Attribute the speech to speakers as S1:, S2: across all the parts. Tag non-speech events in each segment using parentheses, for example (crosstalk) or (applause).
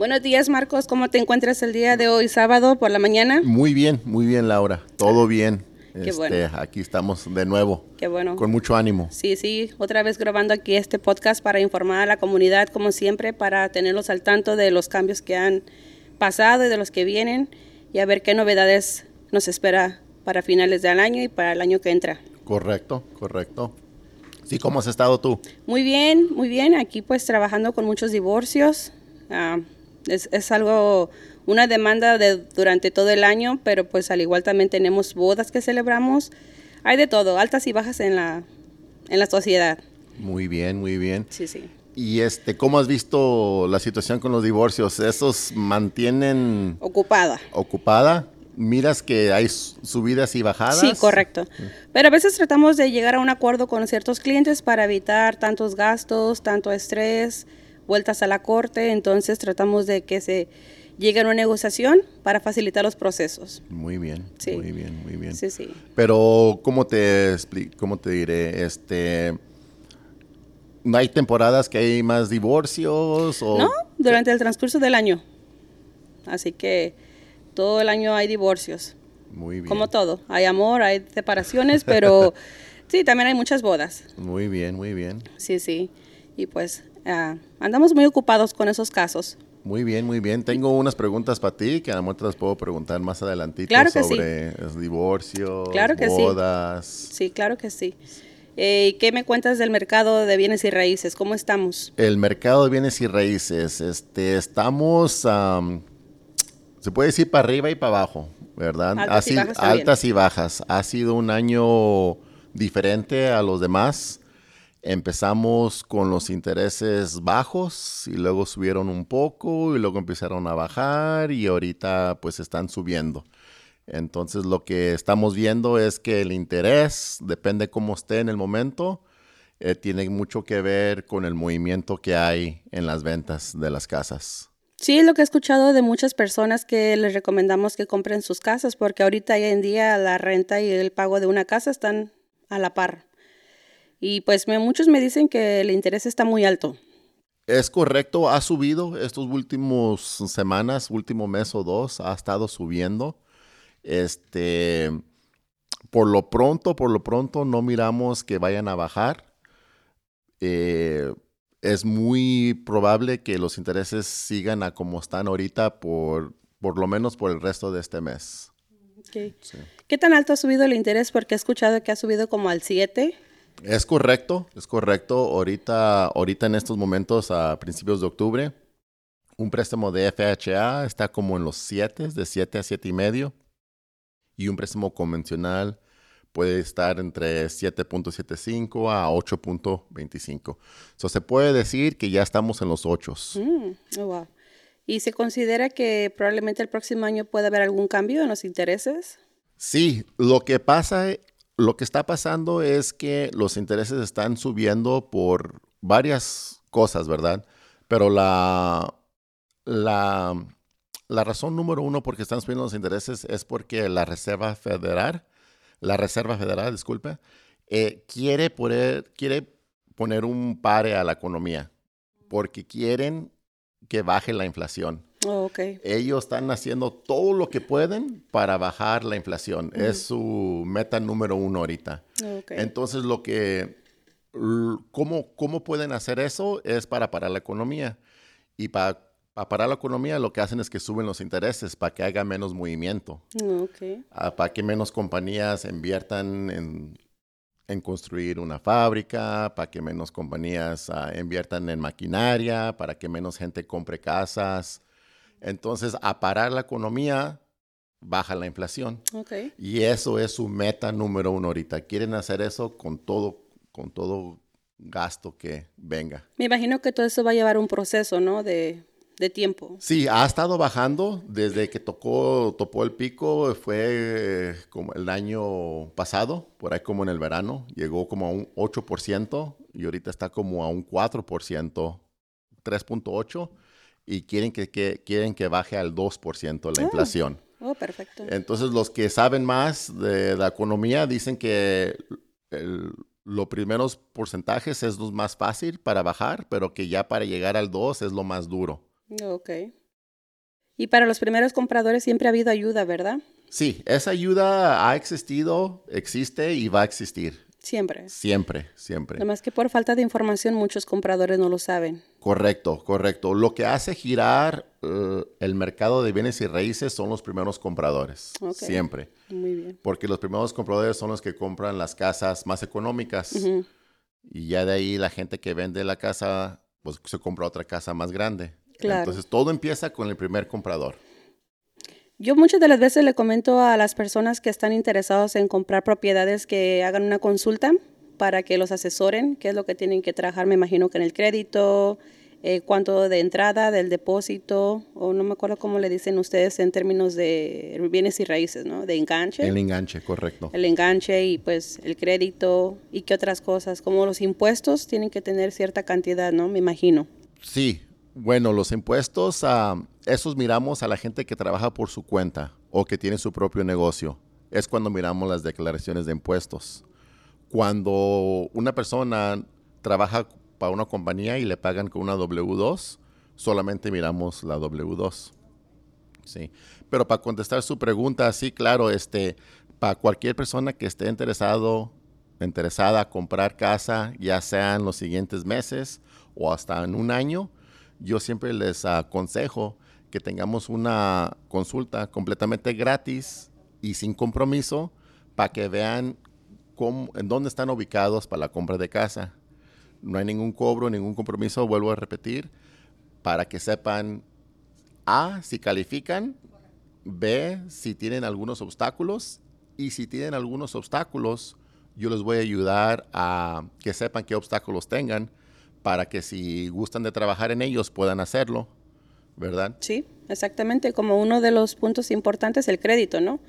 S1: Buenos días, Marcos. ¿Cómo te encuentras el día de hoy, sábado, por la mañana?
S2: Muy bien, muy bien, Laura. Todo bien. (laughs)
S1: Qué
S2: Este,
S1: bueno.
S2: Aquí estamos de nuevo.
S1: Qué bueno.
S2: Con mucho ánimo.
S1: Sí, sí, otra vez grabando aquí este podcast para informar a la comunidad, como siempre, para tenerlos al tanto de los cambios que han pasado y de los que vienen y a ver qué novedades nos espera para finales del año y para el año que entra.
S2: Correcto, correcto. Sí, ¿cómo has estado tú?
S1: Muy bien, muy bien. Aquí pues trabajando con muchos divorcios. Ah, es, es algo, una demanda de, durante todo el año, pero pues al igual también tenemos bodas que celebramos. Hay de todo, altas y bajas en la, en la sociedad.
S2: Muy bien, muy bien.
S1: Sí, sí.
S2: Y este, ¿cómo has visto la situación con los divorcios? ¿Esos mantienen
S1: Ocupada.
S2: ocupada? ¿Miras que hay subidas y bajadas?
S1: Sí, correcto. Pero a veces tratamos de llegar a un acuerdo con ciertos clientes para evitar tantos gastos, tanto estrés, vueltas a la corte. Entonces tratamos de que se llegue a una negociación para facilitar los procesos.
S2: Muy bien,
S1: Sí.
S2: muy bien, muy bien.
S1: Sí, sí.
S2: Pero, ¿cómo te, cómo te diré? Este, ¿no hay temporadas que hay más divorcios? O...
S1: No, durante el transcurso del año. Así que todo el año hay divorcios.
S2: Muy bien.
S1: Como todo. Hay amor, hay separaciones, (laughs) pero sí, también hay muchas bodas.
S2: Muy bien, muy bien.
S1: Sí, sí. Y pues ah, andamos muy ocupados con esos casos.
S2: Muy bien, muy bien. Tengo unas preguntas para ti que a lo mejor te las puedo preguntar más adelantito
S1: Claro que sí.
S2: sobre los divorcios,
S1: Claro que sí.
S2: bodas.
S1: Sí, claro que sí. Eh, ¿y ¿Qué me cuentas del mercado de bienes y raíces? ¿Cómo estamos?
S2: El mercado de bienes y raíces, este, estamos, am, se puede decir para arriba y para abajo, ¿verdad?
S1: Altas
S2: Ha
S1: y
S2: sido-
S1: bajas
S2: altas y bajas. Ha sido un año diferente a los demás. Empezamos con los intereses bajos y luego subieron un poco y luego empezaron a bajar y ahorita pues están subiendo. Entonces lo que estamos viendo es que el interés, depende cómo esté en el momento, eh, tiene mucho que ver con el movimiento que hay en las ventas de las casas.
S1: Sí, lo que he escuchado de muchas personas que les recomendamos que compren sus casas porque ahorita hoy en día la renta y el pago de una casa están a la par. Y pues me- muchos me dicen que el interés está muy alto.
S2: Es correcto, ha subido estos últimos semanas, último mes o dos, ha estado subiendo. Este, por lo pronto, por lo pronto, no miramos que vayan a bajar. Eh, es muy probable que los intereses sigan a como están ahorita por, por lo menos por el resto de este mes.
S1: ¿Qué tan alto ha subido el interés? Porque he escuchado que ha subido como al 7.
S2: Es correcto, es correcto. Ahorita, ahorita en estos momentos, a principios de octubre, un préstamo de FHA está como en los 7, de 7 a 7 y medio. Y un préstamo convencional puede estar entre 7.75 a 8.25. So, se puede decir que ya estamos en los 8.
S1: Mm, oh, wow. ¿Y se considera que probablemente el próximo año puede haber algún cambio en los intereses?
S2: Sí, lo que pasa, lo que está pasando es que los intereses están subiendo por varias cosas, ¿verdad? Pero la, la, la razón número uno por qué están subiendo los intereses es porque la Reserva Federal, la Reserva Federal, disculpe, eh, quiere, poner, quiere poner un pare a la economía porque quieren que baje la inflación
S1: Oh,
S2: ellos están haciendo todo lo que pueden para bajar la inflación. Es su meta número uno ahorita.
S1: Oh.
S2: Entonces, lo que, ¿cómo, ¿cómo pueden hacer eso? Es para parar la economía. Y para parar la economía, lo que hacen es que suben los intereses para que haya menos movimiento,
S1: Oh,
S2: ah, para que menos compañías inviertan en, en construir una fábrica, para que menos compañías ah, inviertan en maquinaria, para que menos gente compre casas. Entonces, a parar la economía, baja la inflación.
S1: Ok.
S2: Y eso es su meta número uno ahorita. Quieren hacer eso con todo, con todo gasto que venga.
S1: Me imagino que todo eso va a llevar un proceso, ¿no? De, de tiempo.
S2: Sí, ha estado bajando desde que tocó, topó el pico, fue eh, como el año pasado, por ahí como en el verano, llegó como a un 8% y ahorita está como a un 4%, 3.8%, y quieren que, que- quieren que baje al 2% la
S1: Oh.
S2: inflación.
S1: Oh, perfecto.
S2: Entonces, los que saben más de la economía dicen que el- los primeros porcentajes es lo más fácil para bajar, pero que ya para llegar al 2 es lo más duro.
S1: Ok. Y para los primeros compradores siempre ha habido ayuda, ¿verdad?
S2: Sí, esa ayuda ha existido, existe y va a existir.
S1: Siempre.
S2: Siempre, siempre.
S1: Nada más que por falta de información muchos compradores no lo saben.
S2: Correcto, correcto. Lo que hace girar uh, el mercado de bienes y raíces son los primeros compradores.
S1: Okay.
S2: Siempre.
S1: Muy bien.
S2: Porque los primeros compradores son los que compran las casas más económicas. Uh -huh. Y ya de ahí la gente que vende la casa, pues se compra otra casa más grande.
S1: Claro.
S2: Entonces todo empieza con el primer comprador.
S1: Yo muchas de las veces le comento a las personas que están interesados en comprar propiedades que hagan una consulta para que los asesoren, qué es lo que tienen que trabajar, me imagino que en el crédito, eh, cuánto de entrada, del depósito, o no me acuerdo cómo le dicen ustedes en términos de bienes y raíces, ¿no? De enganche.
S2: El enganche, correcto.
S1: El enganche y pues el crédito y qué otras cosas, como los impuestos tienen que tener cierta cantidad, ¿no? Me imagino.
S2: Sí, bueno, los impuestos, uh, esos miramos a la gente que trabaja por su cuenta o que tiene su propio negocio. Es cuando miramos las declaraciones de impuestos. Cuando una persona trabaja para una compañía y le pagan con una W2, solamente miramos la W2. Sí. Pero para contestar su pregunta, sí, claro, este, para cualquier persona que esté interesado, interesada a comprar casa, ya sea en los siguientes meses o hasta en un año, yo siempre les aconsejo que tengamos una consulta completamente gratis y sin compromiso para que vean en dónde están ubicados para la compra de casa. No hay ningún cobro, ningún compromiso, vuelvo a repetir, para que sepan A, si califican, B, si tienen algunos obstáculos y si tienen algunos obstáculos, yo les voy a ayudar a que sepan qué obstáculos tengan para que si gustan de trabajar en ellos puedan hacerlo, ¿verdad?
S1: Sí, exactamente, como uno de los puntos importantes el crédito, ¿no?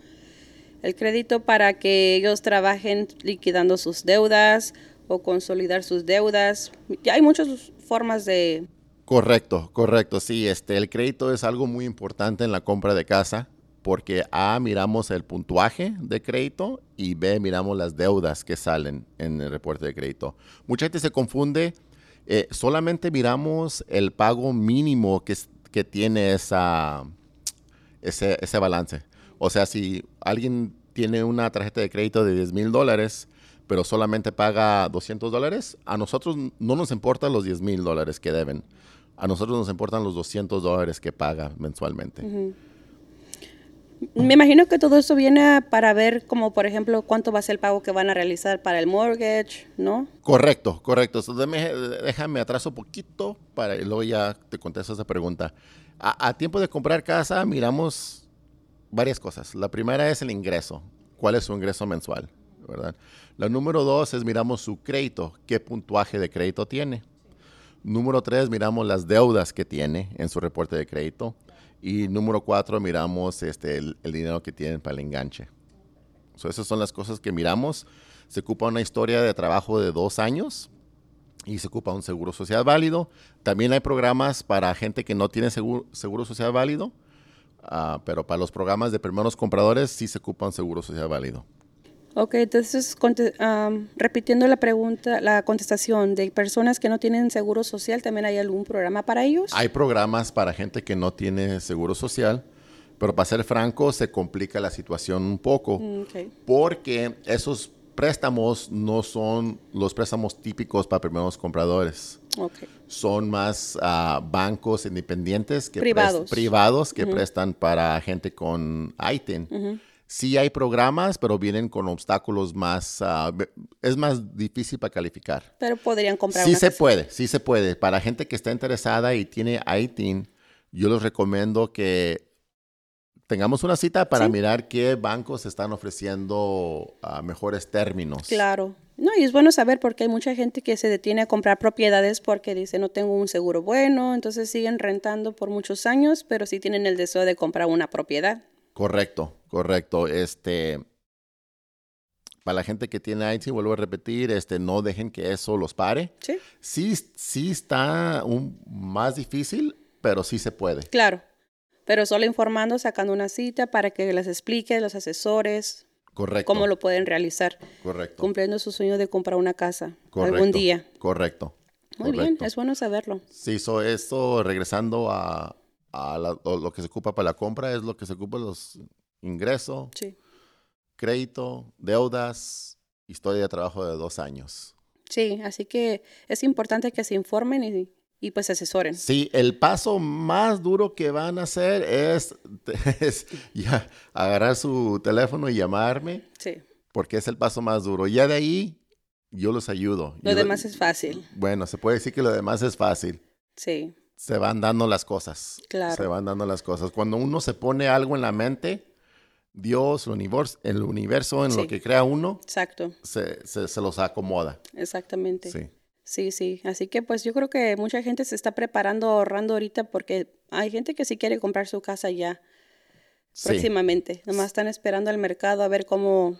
S1: El crédito para que ellos trabajen liquidando sus deudas o consolidar sus deudas. Ya hay muchas formas de...
S2: Correcto, correcto, sí, este, el crédito es algo muy importante en la compra de casa porque A, miramos el puntuaje de crédito y B, miramos las deudas que salen en el reporte de crédito. Mucha gente se confunde eh, solamente miramos el pago mínimo que, que tiene esa, ese, ese, balance. O sea, si alguien tiene una tarjeta de crédito de 10 mil dólares, pero solamente paga 200 dólares, a nosotros no nos importan los 10 mil dólares que deben. A nosotros nos importan los 200 dólares que paga mensualmente.
S1: Uh -huh. Me imagino que todo eso viene para ver, como por ejemplo, cuánto va a ser el pago que van a realizar para el mortgage, ¿no?
S2: Correcto, correcto. So, déjame, déjame atraso poquito para y luego ya te contesto esa pregunta. A, a, tiempo de comprar casa, miramos varias cosas. La primera es el ingreso. ¿Cuál es su ingreso mensual? ¿verdad? La número dos es miramos su crédito. ¿Qué puntuaje de crédito tiene? Número tres, miramos las deudas que tiene en su reporte de crédito. Y número cuatro, miramos este, el, dinero que tienen para el enganche. So, esas son las cosas que miramos. Se ocupa una historia de trabajo de dos años y se ocupa un seguro social válido. También hay programas para gente que no tiene seguro, seguro social válido, uh, pero para los programas de primeros compradores sí se ocupa un seguro social válido.
S1: Ok, entonces um, repitiendo la pregunta, la contestación de personas que no tienen seguro social, ¿también hay algún programa para ellos?
S2: Hay programas para gente que no tiene seguro social, pero para ser franco se complica la situación un poco,
S1: okay.
S2: porque esos préstamos no son los préstamos típicos para primeros compradores.
S1: Okay.
S2: Son más uh, bancos independientes que,
S1: privados.
S2: privados que uh -huh. prestan para gente con ITIN. Uh -huh. Sí hay programas, pero vienen con obstáculos más, uh, es más difícil para calificar.
S1: Pero podrían comprar
S2: Sí
S1: una
S2: se
S1: casa.
S2: puede, sí se puede. Para gente que está interesada y tiene ITIN, yo les recomiendo que tengamos una cita para
S1: Sí.
S2: mirar qué bancos están ofreciendo uh, mejores términos.
S1: Claro. No, y es bueno saber porque hay mucha gente que se detiene a comprar propiedades porque dice no tengo un seguro bueno, entonces siguen rentando por muchos años, pero sí tienen el deseo de comprar una propiedad.
S2: Correcto, correcto. Este, para la gente que tiene ITIN, vuelvo a repetir, este, no dejen que eso los pare.
S1: Sí,
S2: Sí, sí está un, más difícil, pero sí se puede.
S1: claro. Pero solo informando, sacando una cita para que les explique los asesores
S2: Correcto.
S1: cómo lo pueden realizar,
S2: Correcto.
S1: cumpliendo su sueño de comprar una casa
S2: correcto,
S1: algún día.
S2: Correcto.
S1: Muy bien, es bueno saberlo.
S2: Sí, so, esto regresando a a la- lo, lo que se ocupa para la compra es lo que se ocupa los ingresos,
S1: Sí.
S2: crédito, deudas, historia de trabajo de dos años.
S1: Sí, así que es importante que se informen y, y pues se asesoren.
S2: Sí, el paso más duro que van a hacer es, (laughs) es ya agarrar su teléfono y llamarme,
S1: Sí.
S2: porque es el paso más duro. Ya de ahí yo los ayudo.
S1: Lo
S2: Yo-
S1: demás es fácil.
S2: Bueno, se puede decir que lo demás es fácil.
S1: Sí,
S2: Se van dando las cosas.
S1: Claro.
S2: Se van dando las cosas. Cuando uno se pone algo en la mente, Dios, el universo, el universo en
S1: Sí.
S2: lo que crea uno,
S1: exacto,
S2: se, se- se los acomoda.
S1: exactamente.
S2: Sí.
S1: Sí, sí. Así que pues yo creo que mucha gente se está preparando, ahorrando ahorita porque hay gente que sí quiere comprar su casa ya
S2: Sí.
S1: próximamente. Nomás están esperando al mercado a ver cómo,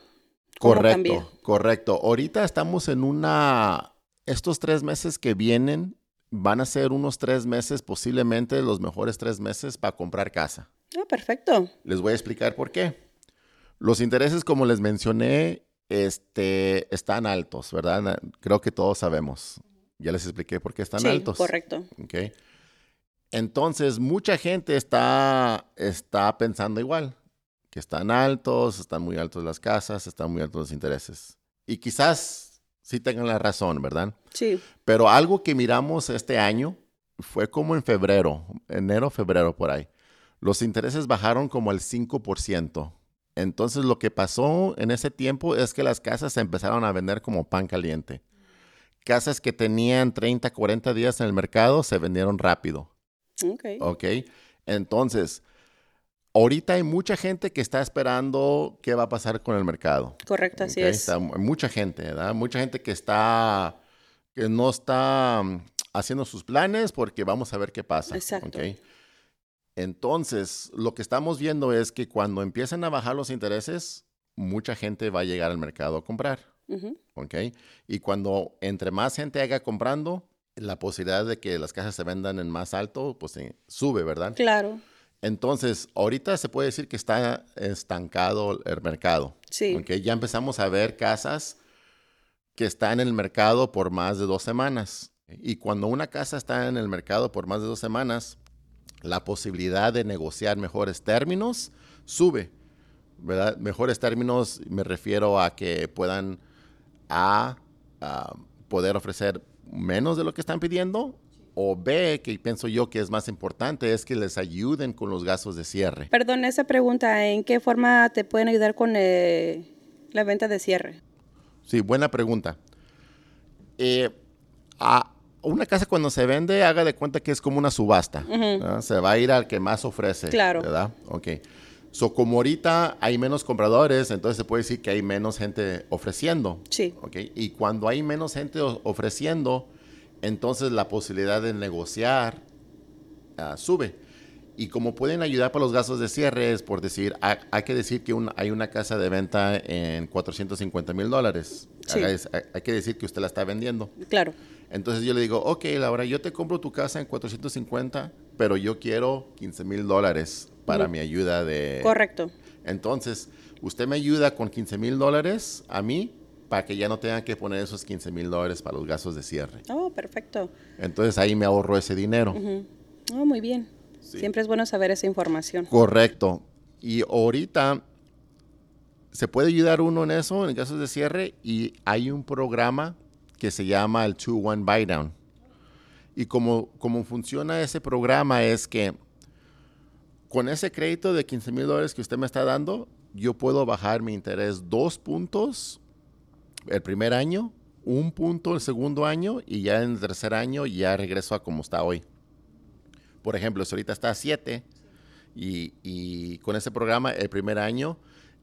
S1: cómo
S2: Correcto,
S1: cambia.
S2: correcto. Ahorita estamos en una... Estos tres meses que vienen van a ser unos tres meses, posiblemente los mejores tres meses para comprar casa.
S1: Ah, perfecto.
S2: Les voy a explicar por qué. Los intereses, como les mencioné, este, están altos, ¿verdad? Creo que todos sabemos. Ya les expliqué por qué están
S1: sí,
S2: altos.
S1: correcto.
S2: ¿ok? Entonces, mucha gente está, está pensando igual, que están altos, están muy altos las casas, están muy altos los intereses. Y quizás sí tengan la razón, ¿verdad?
S1: Sí,
S2: Pero algo que miramos este año fue como en febrero, enero, febrero por ahí. Los intereses bajaron como el 5%. Entonces lo que pasó en ese tiempo es que las casas se empezaron a vender como pan caliente. Casas que tenían 30, 40 días en el mercado se vendieron rápido.
S1: ok.
S2: ¿Ok? Entonces, ahorita hay mucha gente que está esperando qué va a pasar con el mercado.
S1: Correcto, así es.
S2: está mucha gente, ¿verdad? Mucha gente que está, que no está mm, haciendo sus planes porque vamos a ver qué pasa.
S1: Exacto.
S2: ¿ok? Entonces, lo que estamos viendo es que cuando empiezan a bajar los intereses, mucha gente va a llegar al mercado a comprar. ¿ok? Y cuando entre más gente haga comprando, la posibilidad de que las casas se vendan en más alto, pues eh, sube, ¿verdad?
S1: Claro,
S2: Entonces, ahorita se puede decir que está estancado el mercado.
S1: sí.
S2: ¿ok? Ya empezamos a ver casas que están en el mercado por más de dos semanas. Y cuando una casa está en el mercado por más de dos semanas, la posibilidad de negociar mejores términos sube. ¿verdad? Mejores términos me refiero a que puedan a, a poder ofrecer menos de lo que están pidiendo o B, que pienso yo que es más importante, es que les ayuden con los gastos de cierre.
S1: Perdón, esa pregunta, ¿en qué forma te pueden ayudar con eh, la venta de cierre?
S2: Sí, buena pregunta. Eh, a una casa cuando se vende, haga de cuenta que es como una subasta. Se va a ir al que más ofrece.
S1: Claro.
S2: ¿Verdad? Ok. So, como ahorita hay menos compradores, entonces se puede decir que hay menos gente ofreciendo.
S1: Sí.
S2: Ok. Y cuando hay menos gente ofreciendo, entonces la posibilidad de negociar ah, sube. Y como pueden ayudar para los gastos de cierre, es por decir, ha- hay, que decir que un- hay una casa de venta en 450 mil dólares.
S1: Sí.
S2: Hay que decir que usted la está vendiendo.
S1: Claro,
S2: Entonces yo le digo, ok, Laura, yo te compro tu casa en 450, pero yo quiero 15 mil dólares para mi ayuda de...
S1: correcto.
S2: Entonces, usted me ayuda con 15 mil dólares a mí para que ya no tenga que poner esos 15 mil dólares para los gastos de cierre.
S1: Oh, perfecto.
S2: Entonces ahí me ahorro ese dinero.
S1: Oh, muy bien.
S2: Sí.
S1: Siempre es bueno saber esa información.
S2: Correcto. Y ahorita se puede ayudar uno en eso, en casos de cierre, y hay un programa que se llama el 2-1 Buy Down. Y como, como funciona ese programa es que con ese crédito de 15 mil dólares que usted me está dando, yo puedo bajar mi interés dos puntos el primer año, un punto el segundo año y ya en el tercer año ya regreso a como está hoy. Por ejemplo, si ahorita está a 7 y, y con ese programa el primer año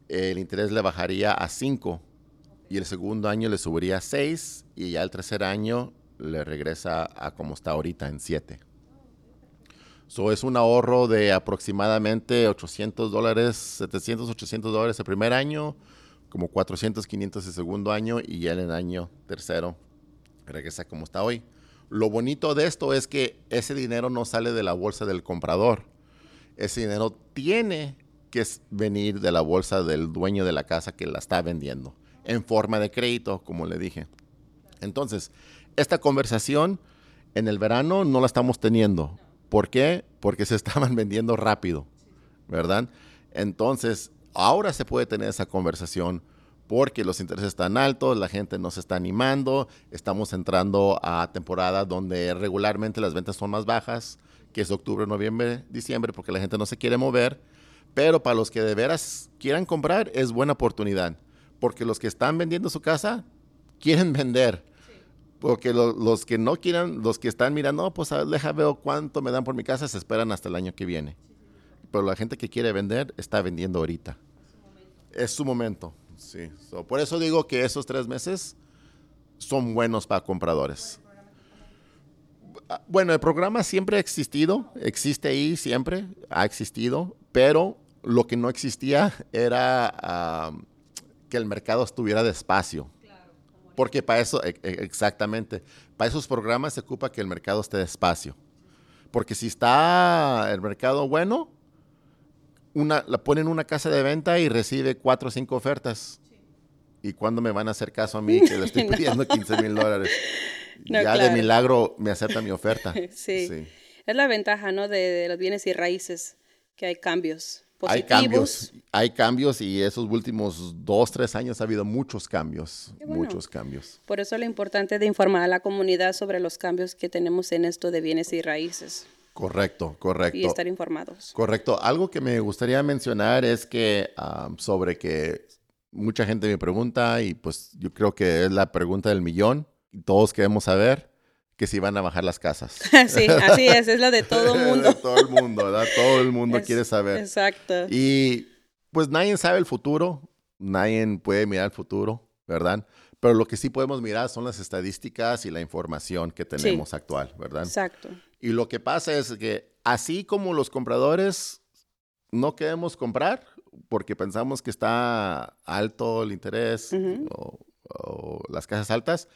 S2: el interés le bajaría a 5 y el segundo año le subiría a 6 y ya el tercer año le regresa a como está ahorita en 7. So es un ahorro de aproximadamente 800 dólares, 700, 800 dólares el primer año, como 400, 500 el segundo año y ya en el año tercero regresa como está hoy. Lo bonito de esto es que ese dinero no sale de la bolsa del comprador. Ese dinero tiene que venir de la bolsa del dueño de la casa que la está vendiendo, en forma de crédito, como le dije. Entonces, esta conversación en el verano no la estamos teniendo, ¿Por qué? Porque se estaban (laughs) vendiendo rápido, ¿verdad? Entonces, ahora se puede tener esa conversación porque los intereses están altos, la gente no se está animando, estamos entrando a temporada donde regularmente las ventas son más bajas, que es octubre, noviembre, diciembre, porque la gente no se quiere mover, pero para los que de veras quieran comprar es buena oportunidad, porque los que están vendiendo su casa quieren vender. Porque los que no quieran, los que están mirando, no, pues a ver, veo cuánto me dan por mi casa, se esperan hasta el año que viene. Pero la gente que quiere vender está vendiendo ahorita. Es su momento. Sí. So, por eso digo que esos tres meses son buenos para compradores. Bueno, el programa siempre ha existido, existe ahí siempre, ha existido, pero lo que no existía era um, que el mercado estuviera despacio. Porque para eso, e- e- exactamente, para esos programas se ocupa que el mercado esté despacio. Porque si está el mercado bueno, una, la ponen en una casa de venta y recibe cuatro o cinco ofertas. ¿Y cuándo me van a hacer caso a mí que le estoy (laughs) (laughs)
S1: No.
S2: pidiendo 15 mil dólares?
S1: No,
S2: ya de milagro me acepta mi oferta. (laughs)
S1: Sí. Es la ventaja, ¿no? De, de los bienes y raíces, que hay cambios
S2: Hay cambios, hay cambios y esos últimos dos, tres años ha habido muchos cambios,
S1: bueno.
S2: muchos cambios.
S1: Por eso lo importante de informar a la comunidad sobre los cambios que tenemos en esto de bienes y raíces
S2: Correcto,
S1: y
S2: correcto.
S1: estar informados.
S2: Correcto. Algo que me gustaría mencionar es que um, sobre que mucha gente me pregunta y pues yo creo que es la pregunta del millón y todos queremos saber que si van a bajar las casas. (laughs)
S1: sí, así es, es lo de todo (laughs) el mundo.
S2: todo el mundo, ¿verdad? Todo el mundo
S1: Es-
S2: quiere saber.
S1: Exacto.
S2: Y pues nadie sabe el futuro, nadie puede mirar el futuro, ¿verdad? Pero lo que sí podemos mirar son las estadísticas y la información que tenemos actual, ¿verdad?
S1: Exacto.
S2: Y lo que pasa es que así como los compradores no queremos comprar porque pensamos que está alto el interés
S1: Ujú.
S2: o, o las casas altas,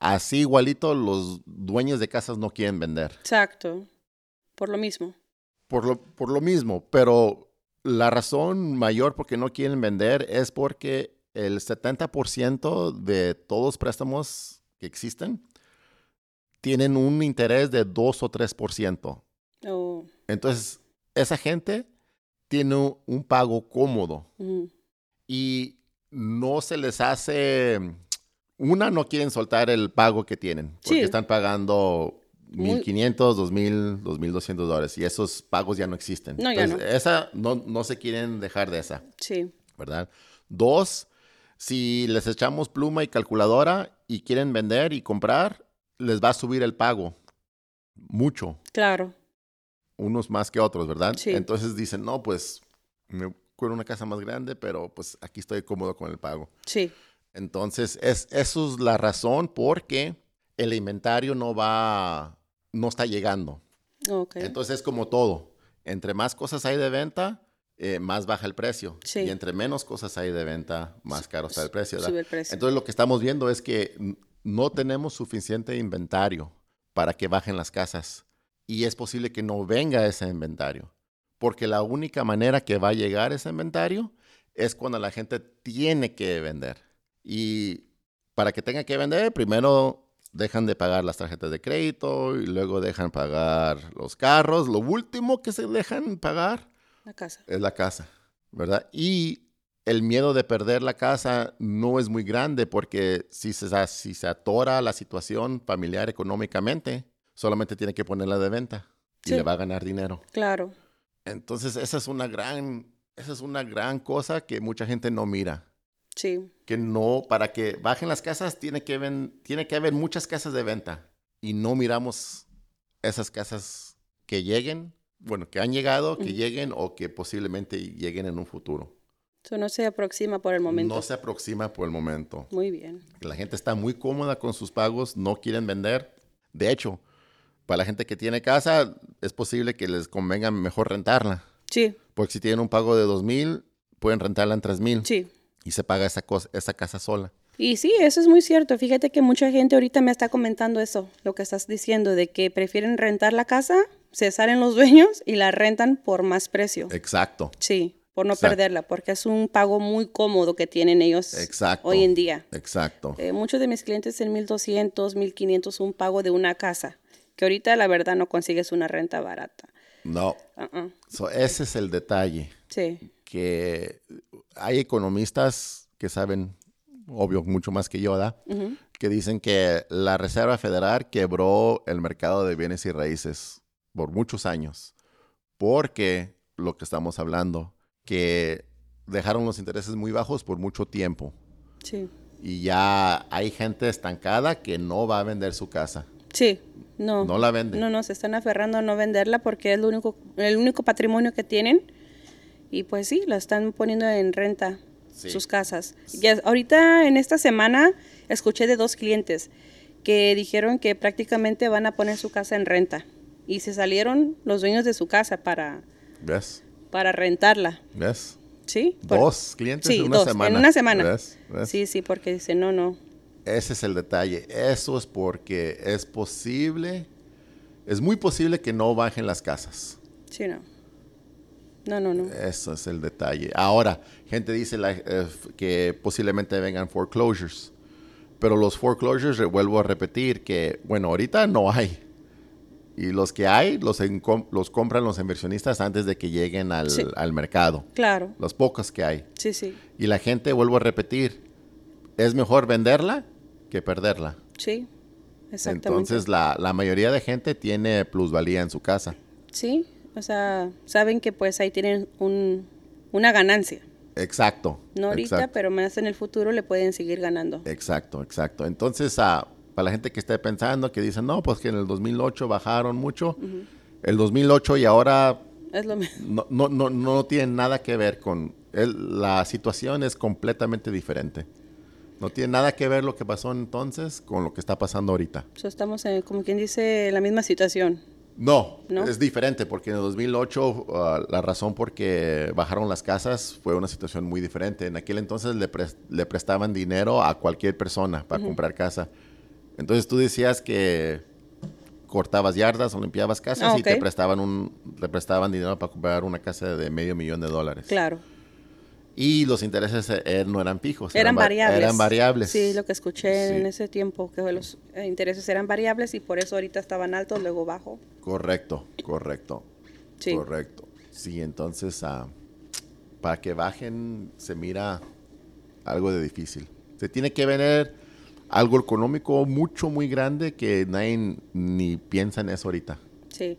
S2: así igualito los dueños de casas no quieren vender.
S1: Exacto. Por lo mismo.
S2: Por lo, por lo mismo, pero la razón mayor por qué no quieren vender es porque el 70% de todos los préstamos que existen tienen un interés de 2 o 3%.
S1: Oh,
S2: Entonces, esa gente tiene un- pago cómodo y no se les hace... Una, no quieren soltar el pago que tienen porque
S1: Sí.
S2: están pagando
S1: Muy-
S2: 1.500, 2.000, 2.200 dólares y esos pagos ya no existen.
S1: No, ya
S2: Entonces, esa no, no se quieren dejar de esa,
S1: Sí.
S2: ¿verdad? Dos, si les echamos pluma y calculadora y quieren vender y comprar, les va a subir el pago mucho
S1: Claro.
S2: unos más que otros, ¿verdad?
S1: Sí.
S2: Entonces dicen, no, pues me quiero una casa más grande, pero pues aquí estoy cómodo con el pago.
S1: Sí.
S2: Entonces, es, eso es la razón porque el inventario no va, no está llegando. Entonces, es como todo. Entre más cosas hay de venta, eh, más baja el precio.
S1: Sí.
S2: Y entre menos cosas hay de venta, más caro está el precio.
S1: el precio.
S2: Entonces, lo que estamos viendo es que no tenemos suficiente inventario para que bajen las casas. Y es posible que no venga ese inventario. Porque la única manera que va a llegar ese inventario es cuando la gente tiene que vender. Y para que tenga que vender, primero dejan de pagar las tarjetas de crédito y luego dejan pagar los carros. Lo último que se dejan pagar
S1: La casa.
S2: es la casa, ¿verdad? Y el miedo de perder la casa no es muy grande porque si se, si se atora la situación familiar económicamente, solamente tiene que ponerla de venta y
S1: Sí.
S2: le va a ganar dinero.
S1: Claro.
S2: Entonces, esa es una gran, esa es una gran cosa que mucha gente no mira.
S1: Sí.
S2: Que no, para que bajen las casas, tiene que, ven- tiene que haber muchas casas de venta. Y no miramos esas casas que lleguen, bueno, que han llegado, que lleguen o que posiblemente lleguen en un futuro.
S1: Eso no se aproxima por el momento.
S2: No se aproxima por el momento.
S1: Muy bien.
S2: La gente está muy cómoda con sus pagos, no quieren vender. De hecho, para la gente que tiene casa, es posible que les convenga mejor rentarla.
S1: Sí.
S2: Porque si tienen un pago de dos mil, pueden rentarla en tres mil
S1: Sí.
S2: Y se paga esa, cosa, esa casa sola.
S1: Y sí, eso es muy cierto. Fíjate que mucha gente ahorita me está comentando eso, lo que estás diciendo, de que prefieren rentar la casa, se salen los (laughs) dueños y la rentan por más precio.
S2: Exacto,
S1: Sí, por no
S2: Exacto.
S1: perderla, porque es un pago muy cómodo que tienen ellos
S2: exacto.
S1: hoy en día.
S2: Exacto.
S1: Eh, muchos de mis clientes en 1200, 1500 un pago de una casa Que ahorita la verdad no consigues una renta barata.
S2: No.
S1: Uh-uh.
S2: So, ese es el detalle.
S1: Sí,
S2: Que hay economistas que saben, obvio, mucho más que yo, ¿da? Que dicen que la Reserva Federal quebró el mercado de bienes y raíces por muchos años. Porque lo que estamos hablando, que dejaron los intereses muy bajos por mucho tiempo.
S1: sí.
S2: Y ya hay gente estancada que no va a vender su casa.
S1: Sí, no.
S2: No la vende.
S1: No, no, se están aferrando a no venderla porque es lo único, el único patrimonio que tienen. Y pues sí, la están poniendo en renta,
S2: Sí.
S1: sus casas. Ya, ahorita en esta semana escuché de dos clientes que dijeron que prácticamente van a poner su casa en renta. Y se salieron los dueños de su casa para,
S2: ¿Ves?
S1: para rentarla.
S2: ¿Ves?
S1: ¿Sí? Por-
S2: Dos clientes
S1: Sí,
S2: en una
S1: dos,
S2: semana.
S1: en una semana.
S2: ¿Ves? ¿Ves?
S1: Sí, sí, porque dice, no, no.
S2: Ese es el detalle. Eso es porque es posible, es muy posible que no bajen las casas.
S1: Sí, no. No, no, no.
S2: Eso es el detalle. Ahora, gente dice la- eh, que posiblemente vengan foreclosures. Pero los foreclosures, re- vuelvo a repetir que, bueno, ahorita no hay. Y los que hay, los, los compran los inversionistas antes de que lleguen al,
S1: Sí.
S2: al mercado.
S1: Claro.
S2: Los pocos que hay.
S1: Sí, sí.
S2: Y la gente, vuelvo a repetir, es mejor venderla que perderla.
S1: Sí. Exactamente.
S2: Entonces, la, la mayoría de gente tiene plusvalía en su casa.
S1: Sí, o sea, saben que pues ahí tienen un, una ganancia.
S2: Exacto.
S1: No ahorita,
S2: exacto.
S1: pero más en el futuro le pueden seguir ganando.
S2: Exacto, exacto. Entonces, ah, para la gente que esté pensando, que dicen, no, pues que en el 2008 bajaron mucho, el 2008 y ahora
S1: Es lo mismo.
S2: no, no, no, no tiene nada que ver con... el- la situación es completamente diferente. No tiene nada que ver lo que pasó entonces con lo que está pasando ahorita.
S1: So, estamos en, como quien dice, en la misma situación.
S2: No,
S1: ¿No?
S2: es diferente porque en el 2008 ah, la razón por que bajaron las casas fue una situación muy diferente. En aquel entonces le, pres- le prestaban dinero a cualquier persona para comprar casa. Entonces tú decías que cortabas yardas o limpiabas casas
S1: Ah,
S2: y te prestaban un te prestaban dinero para comprar una casa de medio millón de dólares.
S1: Claro.
S2: Y los intereses eh, eh, no eran fijos,
S1: Eran
S2: va-
S1: variables.
S2: Eran variables.
S1: Sí, lo que escuché en
S2: Sí.
S1: ese tiempo, que los eh, intereses eran variables y por eso ahorita estaban altos, luego bajo.
S2: Correcto, correcto.
S1: Sí.
S2: Correcto. Sí, entonces ah, para que bajen se mira algo de difícil. Se tiene que ver algo económico mucho, muy grande que nadie ni piensa en eso ahorita.
S1: Sí.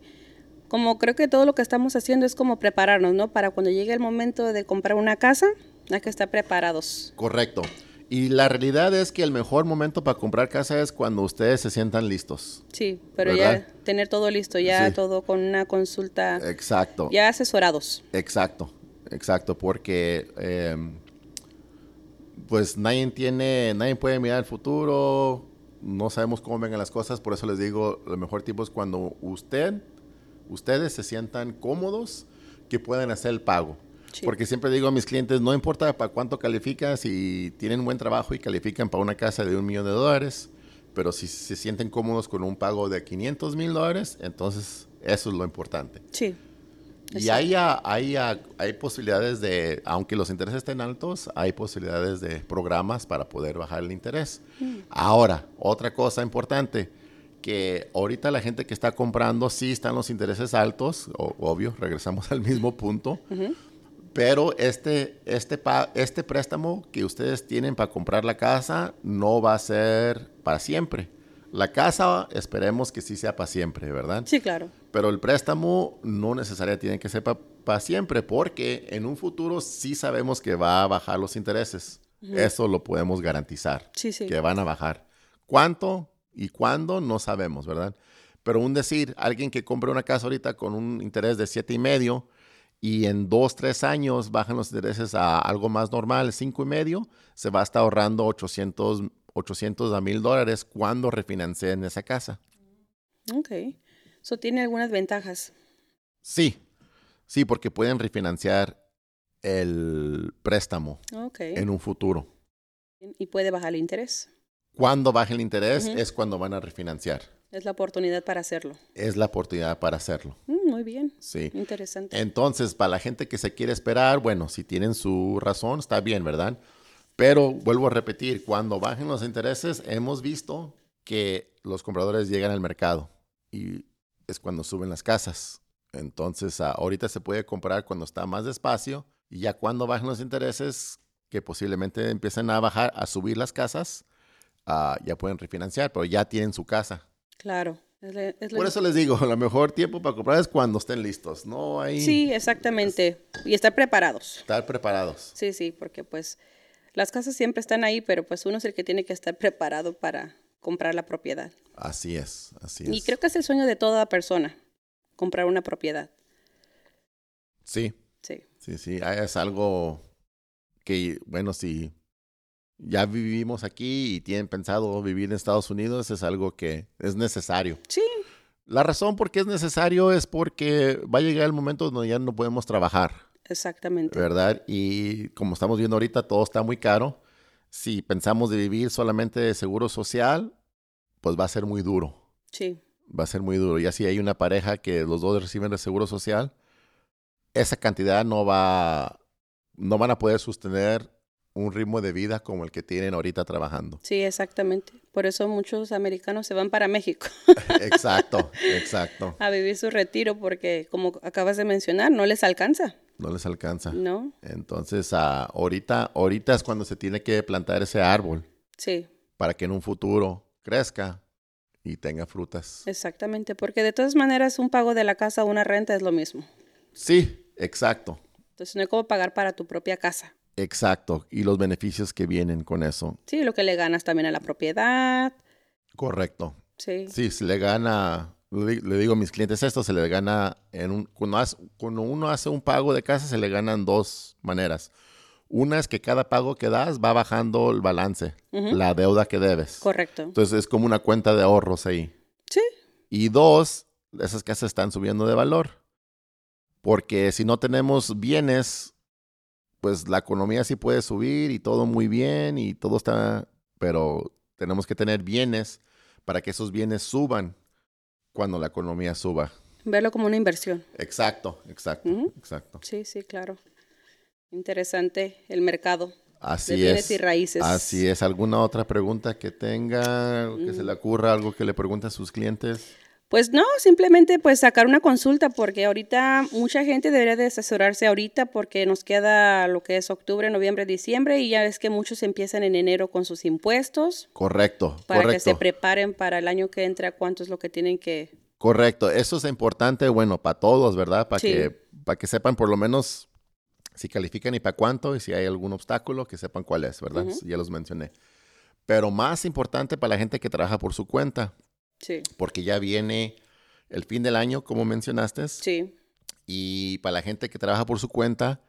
S1: Como creo que todo lo que estamos haciendo es como prepararnos, ¿no? Para cuando llegue el momento de comprar una casa, hay que estar preparados.
S2: Correcto. Y la realidad es que el mejor momento para comprar casa es cuando ustedes se sientan listos.
S1: Sí, pero
S2: ¿Verdad?
S1: ya tener todo listo, ya
S2: Sí.
S1: todo con una consulta,
S2: Exacto.
S1: ya asesorados.
S2: Exacto, exacto, porque eh, pues nadie tiene, nadie puede mirar el futuro, no sabemos cómo vengan las cosas, por eso les digo, el mejor tiempo es cuando usted, ustedes se sientan cómodos que pueden hacer el pago.
S1: Sí.
S2: Porque siempre digo a mis clientes, no importa para cuánto califican, si tienen un buen trabajo y califican para una casa de un millón de dólares, pero si se sienten cómodos con un pago de 500 mil dólares, entonces eso es lo importante.
S1: Sí,
S2: Y hay, hay, hay posibilidades de, aunque los intereses estén altos, hay posibilidades de programas para poder bajar el interés. Ahora, otra cosa importante, que ahorita la gente que está comprando sí están los intereses altos, o- obvio, regresamos al mismo punto, pero este, este, este préstamo que ustedes tienen para comprar la casa no va a ser para siempre. La casa esperemos que sí sea para siempre, ¿verdad?
S1: sí, claro.
S2: Pero el préstamo no necesariamente tiene que ser para siempre, porque en un futuro sí sabemos que va a bajar los intereses. Eso lo podemos garantizar,
S1: Sí, sí.
S2: que van a bajar. ¿Cuánto y cuándo? No sabemos, ¿verdad? Pero un decir, alguien que compre una casa ahorita con un interés de siete y medio y en dos, tres años bajan los intereses a algo más normal, cinco y medio, se va a estar ahorrando 800, 800 a mil dólares cuando refinancien esa casa.
S1: Ok. Eso tiene algunas ventajas.
S2: Sí, sí, porque pueden refinanciar el préstamo en un futuro.
S1: Y puede bajar el interés.
S2: Cuando baje el interés
S1: Ujú.
S2: es cuando van a refinanciar.
S1: Es la oportunidad para hacerlo.
S2: Es la oportunidad para hacerlo.
S1: Mm, muy bien.
S2: Sí.
S1: Interesante.
S2: Entonces, para la gente que se quiere esperar, bueno, si tienen su razón, está bien, ¿verdad? Pero vuelvo a repetir, cuando bajen los intereses, hemos visto que los compradores llegan al mercado. y es cuando suben las casas. Entonces, ah, ahorita se puede comprar cuando está más despacio y ya cuando bajan los intereses, que posiblemente empiecen a bajar, a subir las casas, ah, ya pueden refinanciar, pero ya tienen su casa.
S1: Claro. es le- es lo-
S2: Por eso les digo, (laughs) el mejor tiempo para comprar es cuando estén listos. No hay
S1: Sí, exactamente. Y estar preparados.
S2: estar preparados.
S1: Sí, sí, porque pues las casas siempre están ahí, pero pues uno es el que tiene que estar preparado para comprar la propiedad.
S2: Así es, así
S1: Y
S2: es.
S1: creo que es el sueño de toda persona, comprar una propiedad.
S2: Sí,
S1: Sí,
S2: sí, sí. ah, Es algo que, bueno, si ya vivimos aquí y tienen pensado vivir en Estados Unidos, es algo que es necesario.
S1: sí,
S2: La razón por qué es necesario es porque va a llegar el momento donde ya no podemos trabajar,
S1: exactamente.
S2: ¿verdad? Y como estamos viendo ahorita, todo está muy caro. Si pensamos de vivir solamente de seguro social, pues va a ser muy duro.
S1: Sí,
S2: Va a ser muy duro. Ya si hay una pareja que los dos reciben de seguro social, esa cantidad no va, no van a poder sostener un ritmo de vida como el que tienen ahorita trabajando.
S1: sí, exactamente. Por eso muchos americanos se van para México (laughs)
S2: Exacto, exacto.
S1: a vivir su retiro porque, como acabas de mencionar, no les alcanza,
S2: No les alcanza.
S1: ¿no?
S2: Entonces, ah, ahorita, ahorita es cuando se tiene que plantar ese árbol
S1: Sí,
S2: para que en un futuro crezca y tenga frutas.
S1: exactamente. Porque de todas maneras, un pago de la casa o una renta es lo mismo.
S2: Sí, exacto,
S1: Entonces no hay como pagar para tu propia casa.
S2: Exacto. Y los beneficios que vienen con eso.
S1: Sí, lo que le ganas también a la propiedad.
S2: Correcto.
S1: Sí,
S2: Sí, se le gana, le di- le digo a mis clientes esto, se le gana en un, cuando, hace- cuando uno hace un pago de casa se le ganan dos maneras. Una es que cada pago que das va bajando el balance, la deuda que debes.
S1: correcto.
S2: Entonces es como una cuenta de ahorros ahí.
S1: Sí,
S2: Y dos, esas casas están subiendo de valor. Porque si no tenemos bienes, pues la economía sí puede subir y todo muy bien y todo está, pero tenemos que tener bienes para que esos bienes suban cuando la economía suba.
S1: verlo como una inversión.
S2: Exacto, exacto, exacto.
S1: Sí, sí, claro. Interesante el mercado de
S2: Así
S1: bienes
S2: es.
S1: y raíces.
S2: Así es. ¿Alguna otra pregunta que tenga, que se
S1: Mm.
S2: le ocurra, algo que le pregunte a sus clientes?
S1: Pues no, simplemente pues sacar una consulta porque ahorita mucha gente debería de asesorarse ahorita porque nos queda lo que es octubre, noviembre, diciembre y ya ves que muchos empiezan en enero con sus impuestos
S2: Correcto,
S1: para
S2: correcto.
S1: que se preparen para el año que entra cuánto es lo que tienen que...
S2: Correcto, eso es importante, bueno, para todos, ¿verdad? Para
S1: Sí.
S2: que, para que sepan por lo menos si califican y para cuánto y si hay algún obstáculo, que sepan cuál es, ¿verdad? Ya los mencioné. Pero más importante para la gente que trabaja por su cuenta,
S1: Sí,
S2: porque ya viene el fin del año, como mencionaste,
S1: sí,
S2: y para la gente que trabaja por su cuenta,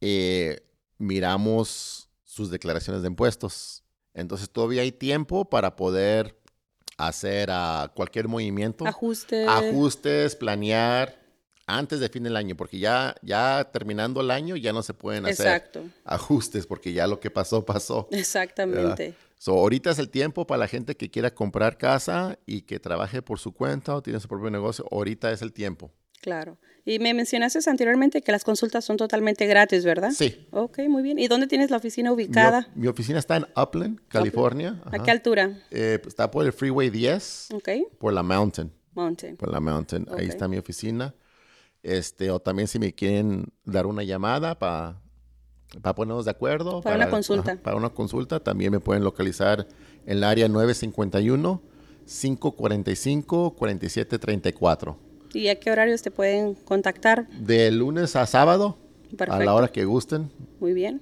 S2: eh, miramos sus declaraciones de impuestos. Entonces todavía hay tiempo para poder hacer ah, cualquier movimiento
S1: ajuste.
S2: ajustes, planear antes de fin del año, porque ya, ya terminando el año ya no se pueden hacer
S1: Exacto,
S2: ajustes, porque ya lo que pasó, pasó.
S1: exactamente.
S2: So, ahorita es el tiempo para la gente que quiera comprar casa y que trabaje por su cuenta o tiene su propio negocio. Ahorita es el tiempo.
S1: Claro. Y me mencionaste anteriormente que las consultas son totalmente gratis, ¿verdad?
S2: Sí.
S1: Ok, muy bien. ¿Y dónde tienes la oficina ubicada?
S2: mi oficina está en Upland, California.
S1: ¿A qué altura?
S2: Eh, está por el Freeway 10,
S1: Ok,
S2: por la Mountain.
S1: Mountain.
S2: Por la Mountain. Ahí está mi oficina. Este, o también si me quieren dar una llamada para ponernos de acuerdo.
S1: Para una consulta.
S2: ajá, para una consulta, también me pueden localizar en el área 951-545-4734.
S1: ¿Y a qué horarios te pueden contactar?
S2: De lunes a sábado, a
S1: Perfecto.
S2: la hora que gusten.
S1: Muy bien.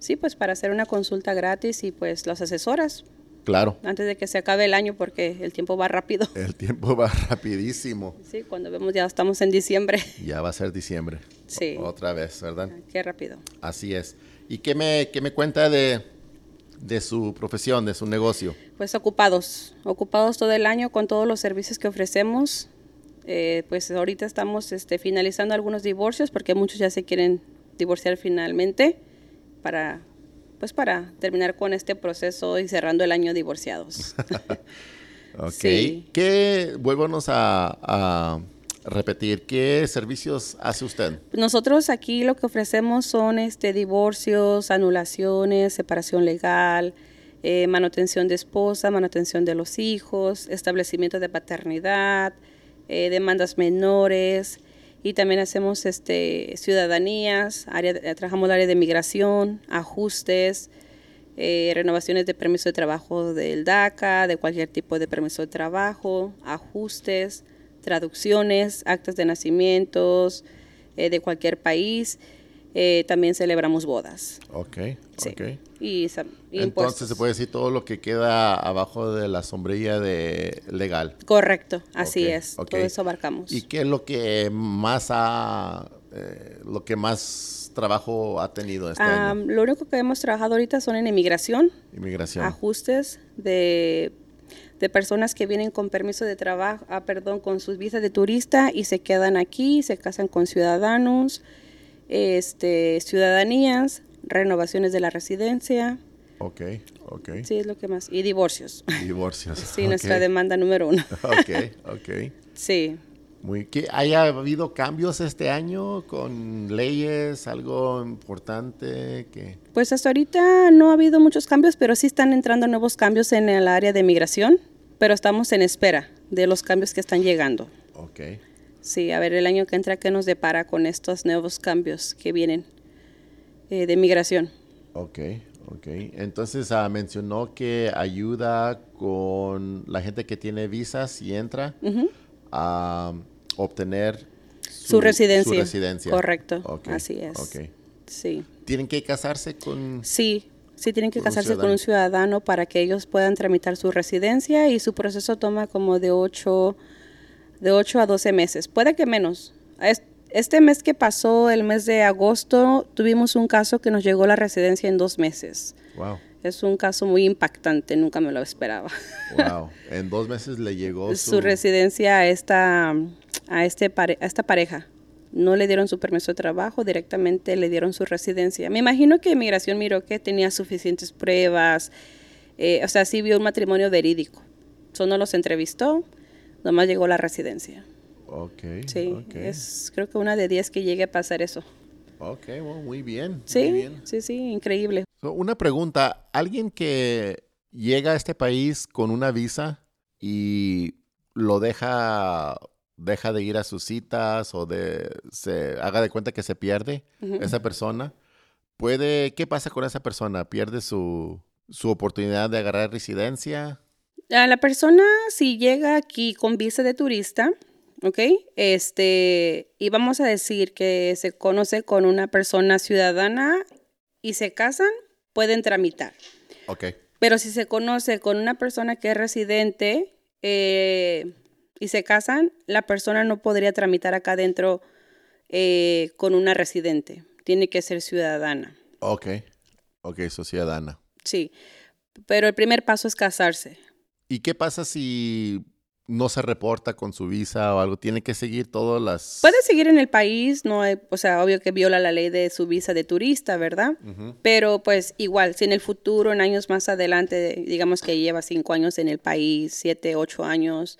S1: Sí, pues para hacer una consulta gratis y pues las asesoras
S2: Claro,
S1: antes de que se acabe el año porque el tiempo va rápido.
S2: el tiempo (laughs) va rapidísimo.
S1: Sí, cuando vemos ya estamos en diciembre.
S2: Ya va a ser diciembre.
S1: Sí.
S2: Otra vez, ¿verdad?
S1: Qué rápido.
S2: Así es. ¿Y qué me, qué me cuenta de, de su profesión, de su negocio?
S1: Pues ocupados, ocupados todo el año con todos los servicios que ofrecemos. Eh, pues ahorita estamos este, finalizando algunos divorcios porque muchos ya se quieren divorciar finalmente para, pues para terminar con este proceso y cerrando el año divorciados. (laughs)
S2: Ok.
S1: Sí.
S2: ¿Qué, vuélvanos a, a repetir, qué servicios hace usted?
S1: Nosotros aquí lo que ofrecemos son este divorcios, anulaciones, separación legal, eh, manutención de esposa, manutención de los hijos, establecimiento de paternidad, eh, demandas menores y también hacemos este, ciudadanías, área, trabajamos el área de migración, ajustes, eh, renovaciones de permiso de trabajo del DACA, de cualquier tipo de permiso de trabajo, ajustes, traducciones, actas de nacimientos de cualquier país eh, también celebramos bodas.
S2: Ok,
S1: sí.
S2: ok.
S1: Y,
S2: Entonces se puede decir todo lo que queda abajo de la sombrilla de legal.
S1: Correcto, así es. Todo eso abarcamos.
S2: ¿Y qué es lo que más ha, eh, lo que más trabajo ha tenido este año?
S1: Lo único que hemos trabajado ahorita son en inmigración.
S2: Inmigración.
S1: Ajustes de de personas que vienen con permiso de trabajo, ah, perdón, con sus visas de turista y se quedan aquí, se casan con ciudadanos, este, ciudadanías, renovaciones de la residencia.
S2: Ok, ok.
S1: Sí, es lo que más. Y divorcios. (laughs)
S2: Divorcios.
S1: sí, nuestra demanda número uno. (laughs)
S2: ok, ok.
S1: Sí.
S2: Muy, ¿que ¿Haya habido cambios este año con leyes, algo importante? que
S1: Pues hasta ahorita no ha habido muchos cambios, pero sí están entrando nuevos cambios en el área de migración, pero estamos en espera de los cambios que están llegando.
S2: Ok.
S1: Sí, a ver el año que entra qué nos depara con estos nuevos cambios que vienen eh, de migración.
S2: Ok, ok. Entonces ah, mencionó que ayuda con la gente que tiene visas y entra a obtener
S1: su, residencia. Correcto, así es.
S2: Okay.
S1: Sí.
S2: ¿Tienen que casarse con...?
S1: Sí, sí tienen que casarse con un ciudadano para que ellos puedan tramitar su residencia y su proceso toma como de ocho de 8 a 12 meses, puede que menos. Este mes que pasó, el mes de agosto, tuvimos un caso que nos llegó a la residencia en dos meses.
S2: Wow.
S1: Es un caso muy impactante, nunca me lo esperaba.
S2: Wow, (laughs) en dos meses le llegó
S1: su, residencia a esta, a, este a esta pareja. No le dieron su permiso de trabajo, directamente le dieron su residencia. Me imagino que Inmigración miró que tenía suficientes pruebas, eh, o sea, sí vio un matrimonio verídico. Solo los entrevistó, nomás llegó la residencia.
S2: Ok.
S1: Sí, es creo que una de diez que llegue a pasar eso.
S2: Ok, muy bien.
S1: Sí, sí, sí, increíble.
S2: una pregunta, ¿alguien que llega a este país con una visa y lo deja deja de ir a sus citas o de se haga de cuenta que se pierde esa persona, puede ¿qué pasa con esa persona? ¿Pierde su su oportunidad de agarrar residencia?
S1: la persona, si llega aquí con visa de turista, ¿ok? Este, y vamos a decir que se conoce con una persona ciudadana y se casan, pueden tramitar.
S2: Ok.
S1: Pero si se conoce con una persona que es residente eh, y se casan, la persona no podría tramitar acá adentro eh, con una residente. Tiene que ser ciudadana.
S2: Ok. Ok, eso ciudadana.
S1: Sí. Pero el primer paso es casarse.
S2: ¿Y qué pasa si no se reporta con su visa o algo? ¿Tiene que seguir todas las...?
S1: Puede seguir en el país, no hay, o sea, obvio que viola la ley de su visa de turista, ¿verdad? Pero pues igual, si en el futuro, en años más adelante, digamos que lleva cinco años en el país, siete, ocho años,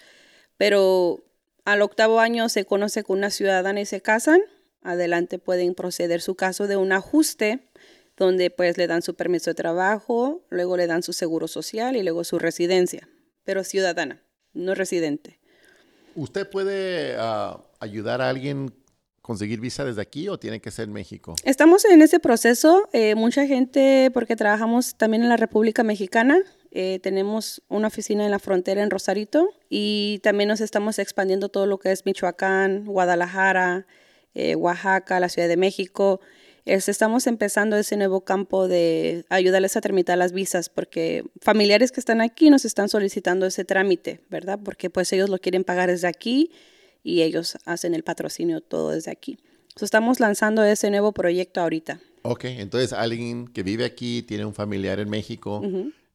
S1: pero al octavo año se conoce con una ciudadana y se casan, adelante pueden proceder su caso de un ajuste donde pues le dan su permiso de trabajo, luego le dan su seguro social y luego su residencia pero ciudadana, no residente.
S2: ¿Usted puede ah, ayudar a alguien conseguir visa desde aquí o tiene que ser en México?
S1: Estamos en ese proceso. Eh, mucha gente, porque trabajamos también en la República Mexicana, eh, tenemos una oficina en la frontera en Rosarito y también nos estamos expandiendo todo lo que es Michoacán, Guadalajara, eh, Oaxaca, la Ciudad de México estamos empezando ese nuevo campo de ayudarles a tramitar las visas, porque familiares que están aquí nos están solicitando ese trámite, ¿verdad? Porque pues ellos lo quieren pagar desde aquí y ellos hacen el patrocinio todo desde aquí. estamos lanzando ese nuevo proyecto ahorita.
S2: Ok, entonces alguien que vive aquí, tiene un familiar en México,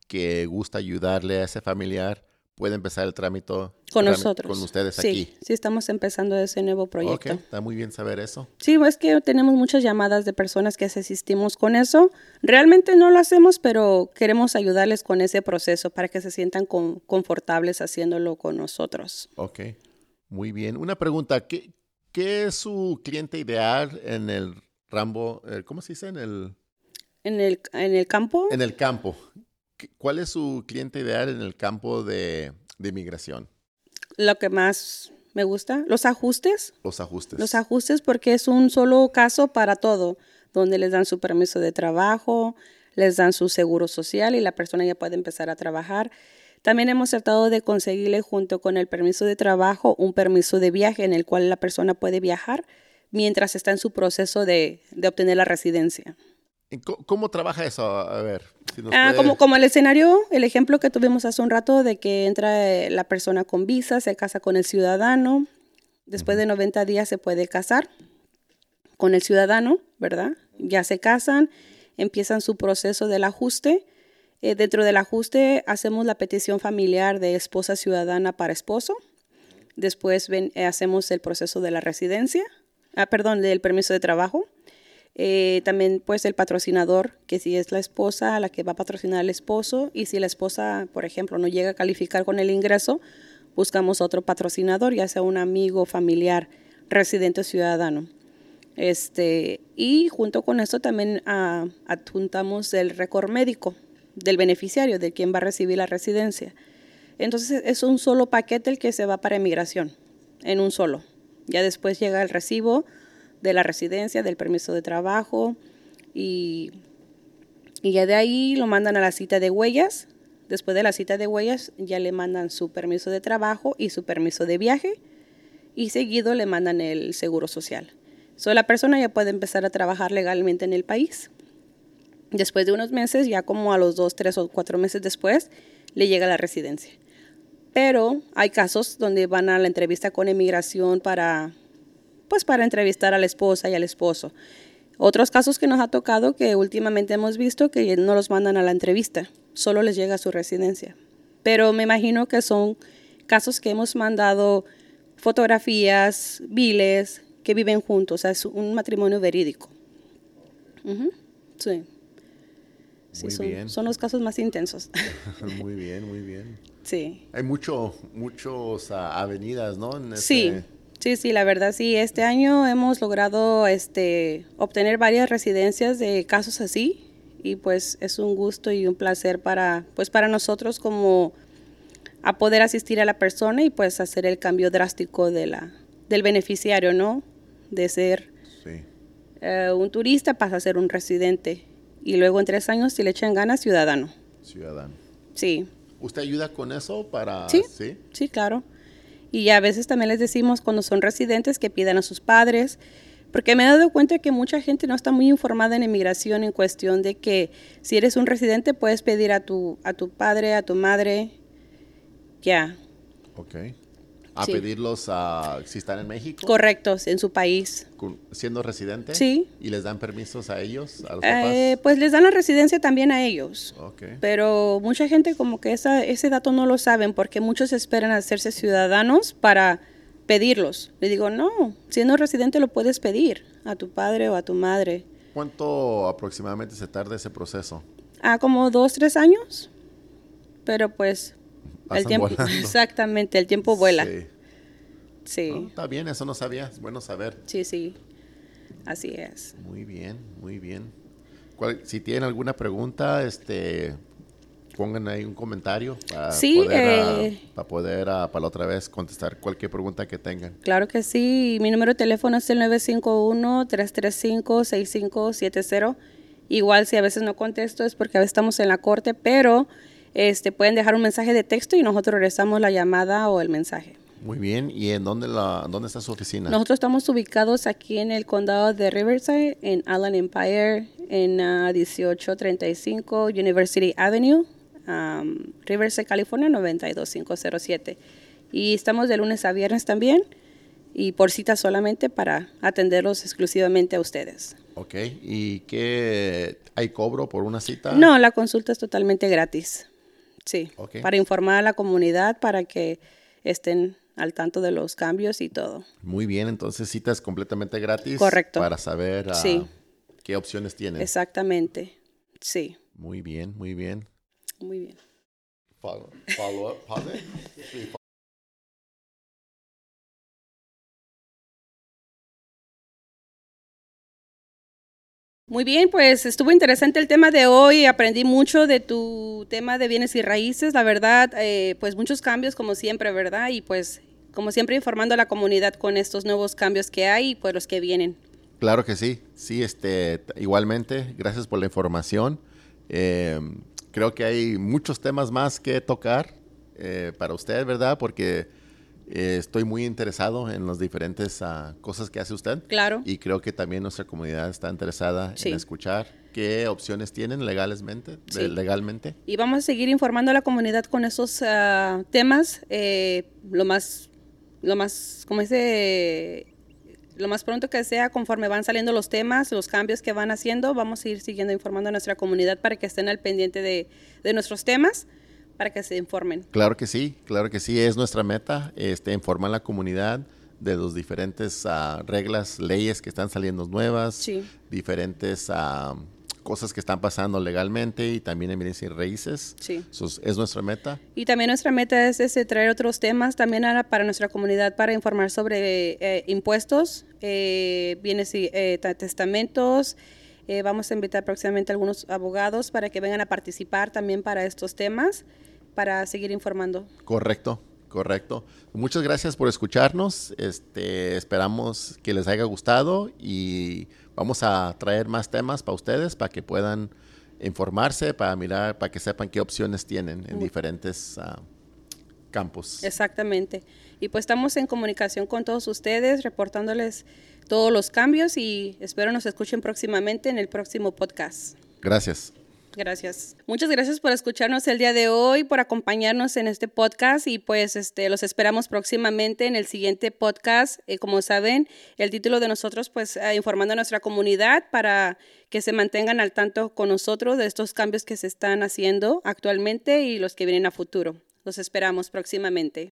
S2: que gusta ayudarle a ese familiar, puede empezar el trámite
S1: con nosotros.
S2: Con ustedes
S1: sí,
S2: aquí.
S1: Sí, estamos empezando ese nuevo proyecto.
S2: Ok, está muy bien saber eso.
S1: Sí, es que tenemos muchas llamadas de personas que asistimos con eso. Realmente no lo hacemos, pero queremos ayudarles con ese proceso para que se sientan confortables haciéndolo con nosotros.
S2: Ok, muy bien. Una pregunta, ¿qué, qué es su cliente ideal en el Rambo, eh, ¿cómo se dice? En el...
S1: En el, en el campo.
S2: En el campo. ¿Qué- ¿Cuál es su cliente ideal en el campo de, de inmigración?
S1: Lo que más me gusta, los ajustes,
S2: Los ajustes.
S1: los ajustes porque es un solo caso para todo, donde les dan su permiso de trabajo, les dan su seguro social y la persona ya puede empezar a trabajar. También hemos tratado de conseguirle junto con el permiso de trabajo un permiso de viaje en el cual la persona puede viajar mientras está en su proceso de, de obtener la residencia.
S2: ¿Y co- ¿Cómo, trabaja eso? A ver. si nos
S1: Ah,
S2: puede-
S1: como, como el escenario, el ejemplo que tuvimos hace un rato de que entra eh, la persona con visa, se casa con el ciudadano, después de 90 días se puede casar con el ciudadano, ¿verdad? Ya se casan, empiezan su proceso del ajuste. Eh, dentro del ajuste hacemos la petición familiar de esposa ciudadana para esposo. Después ven- eh, hacemos el proceso de la residencia, ah, perdón, del permiso de trabajo. Eh, también pues el patrocinador, que si es la esposa a la que va a patrocinar al esposo y si la esposa, por ejemplo, no llega a calificar con el ingreso, buscamos otro patrocinador, ya sea un amigo, familiar, residente ciudadano. Este, y junto con esto también ah, adjuntamos el récord médico del beneficiario, de quien va a recibir la residencia. Entonces es un solo paquete el que se va para inmigración, en un solo. Ya después llega el recibo de la residencia, del permiso de trabajo y, y ya de ahí lo mandan a la cita de huellas. Después de la cita de huellas ya le mandan su permiso de trabajo y su permiso de viaje y seguido le mandan el seguro social. So, la persona ya puede empezar a trabajar legalmente en el país. Después de unos meses, ya como a los dos, tres o cuatro meses después, le llega la residencia. Pero hay casos donde van a la entrevista con inmigración para, pues para entrevistar a la esposa y al esposo. Otros casos que nos ha tocado que últimamente hemos visto que no los mandan a la entrevista, solo les llega su residencia. Pero me imagino que son casos que hemos mandado fotografías, biles, que viven juntos, o sea, es un matrimonio verídico. Sí. Sí,
S2: Muy
S1: son,
S2: bien.
S1: son los casos más intensos. (laughs)
S2: muy bien, muy bien.
S1: sí.
S2: Hay mucho, muchos ah, avenidas, ¿no? En
S1: Sí,
S2: este-
S1: sí, sí, la verdad sí. Este año hemos logrado este, obtener varias residencias de casos así y pues es un gusto y un placer para, pues para nosotros como a poder asistir a la persona y pues hacer el cambio drástico de la, del beneficiario, ¿no? De ser
S2: sí.
S1: eh, un turista pasa a ser un residente y luego en tres años si le echan ganas ciudadano.
S2: Ciudadano.
S1: Sí.
S2: ¿Usted ayuda con eso para...?
S1: Sí.
S2: ¿Sí?
S1: Sí, claro. Y a veces también les decimos cuando son residentes que pidan a sus padres, porque me he dado cuenta que mucha gente no está muy informada en inmigración en cuestión de que si eres un residente puedes pedir a tu, a tu padre, a tu madre, ya,
S2: Ok. A
S1: Sí.
S2: pedirlos a... Si están en México,
S1: correctos en su país.
S2: siendo residente.
S1: Sí.
S2: ¿Y les dan permisos a ellos, a los
S1: Eh,
S2: papás?
S1: pues les dan la residencia también a ellos. Pero mucha gente como que esa, ese dato no lo saben porque muchos esperan hacerse ciudadanos para pedirlos. Le digo, no, siendo residente lo puedes pedir a tu padre o a tu madre.
S2: ¿Cuánto aproximadamente se tarda ese proceso?
S1: Ah, como dos, tres años. Pero pues el tiempo,
S2: volando.
S1: exactamente, el tiempo vuela.
S2: Sí.
S1: Sí,
S2: No, está bien, eso no sabía. Es bueno saber.
S1: sí, sí. Así es.
S2: Muy bien, muy bien. ¿Cuál- si tienen alguna pregunta, este, pongan ahí un comentario para
S1: Sí,
S2: poder,
S1: eh.
S2: para poder ah, para la otra vez contestar cualquier pregunta que tengan.
S1: Claro que sí. Mi número de teléfono es el 951-335-6570. Igual si a veces no contesto es porque a veces estamos en la corte, pero este, pueden dejar un mensaje de texto y nosotros regresamos la llamada o el mensaje.
S2: Muy bien. ¿Y en dónde, la, dónde está su oficina?
S1: Nosotros estamos ubicados aquí en el condado de Riverside, en Allen Empire, en ah, 1835 University Avenue, um, Riverside, California, 92507. Y estamos de lunes a viernes también y por cita solamente para atenderlos exclusivamente a ustedes.
S2: Ok. ¿Y qué hay cobro por una cita?
S1: No, la consulta es totalmente gratis. Sí, para informar a la comunidad, para que estén al tanto de los cambios y todo.
S2: Muy bien, entonces citas completamente gratis.
S1: Correcto.
S2: Para saber ah,
S1: Sí.
S2: qué opciones tienen.
S1: Exactamente. Sí,
S2: Muy bien, muy bien.
S1: muy bien.
S2: Follow, follow up, pause it.
S1: Muy bien, pues estuvo interesante el tema de hoy, aprendí mucho de tu tema de bienes y raíces, la verdad, eh, pues muchos cambios como siempre, ¿verdad? Y pues como siempre informando a la comunidad con estos nuevos cambios que hay y pues los que vienen.
S2: Claro que sí, sí, este, igualmente, gracias por la información. Eh, creo que hay muchos temas más que tocar eh, para usted, ¿verdad? Porque eh, estoy muy interesado en las diferentes ah, cosas que hace usted.
S1: Claro.
S2: Y creo que también nuestra comunidad está interesada en escuchar qué opciones tienen legalmente. legalmente.
S1: Y vamos a seguir informando a la comunidad con esos ah, temas eh, lo más, lo más, como dice, lo más pronto que sea, conforme van saliendo los temas, los cambios que van haciendo, vamos a ir siguiendo informando a nuestra comunidad para que estén al pendiente de, de nuestros temas para que se informen.
S2: Claro que sí, claro que sí, es nuestra meta, este, informar a la comunidad de las diferentes uh, reglas, leyes que están saliendo nuevas, diferentes uh, cosas que están pasando legalmente y también en bienes y raíces.
S1: Sí.
S2: Eso es nuestra meta.
S1: Y también nuestra meta es, es traer otros temas también para nuestra comunidad para informar sobre eh, impuestos, eh, bienes y eh, testamentos. vamos a invitar próximamente a algunos abogados para que vengan a participar también para estos temas para seguir informando.
S2: Correcto, correcto. Muchas gracias por escucharnos. Este, esperamos que les haya gustado y vamos a traer más temas para ustedes para que puedan informarse, para mirar, para que sepan qué opciones tienen en diferentes uh, campos.
S1: Exactamente. Y pues estamos en comunicación con todos ustedes, reportándoles todos los cambios y espero nos escuchen próximamente en el próximo podcast.
S2: Gracias.
S1: Gracias. Muchas gracias por escucharnos el día de hoy, por acompañarnos en este podcast y pues este los esperamos próximamente en el siguiente podcast. Eh, como saben, el título de nosotros pues eh, informando a nuestra comunidad para que se mantengan al tanto con nosotros de estos cambios que se están haciendo actualmente y los que vienen a futuro. Los esperamos próximamente.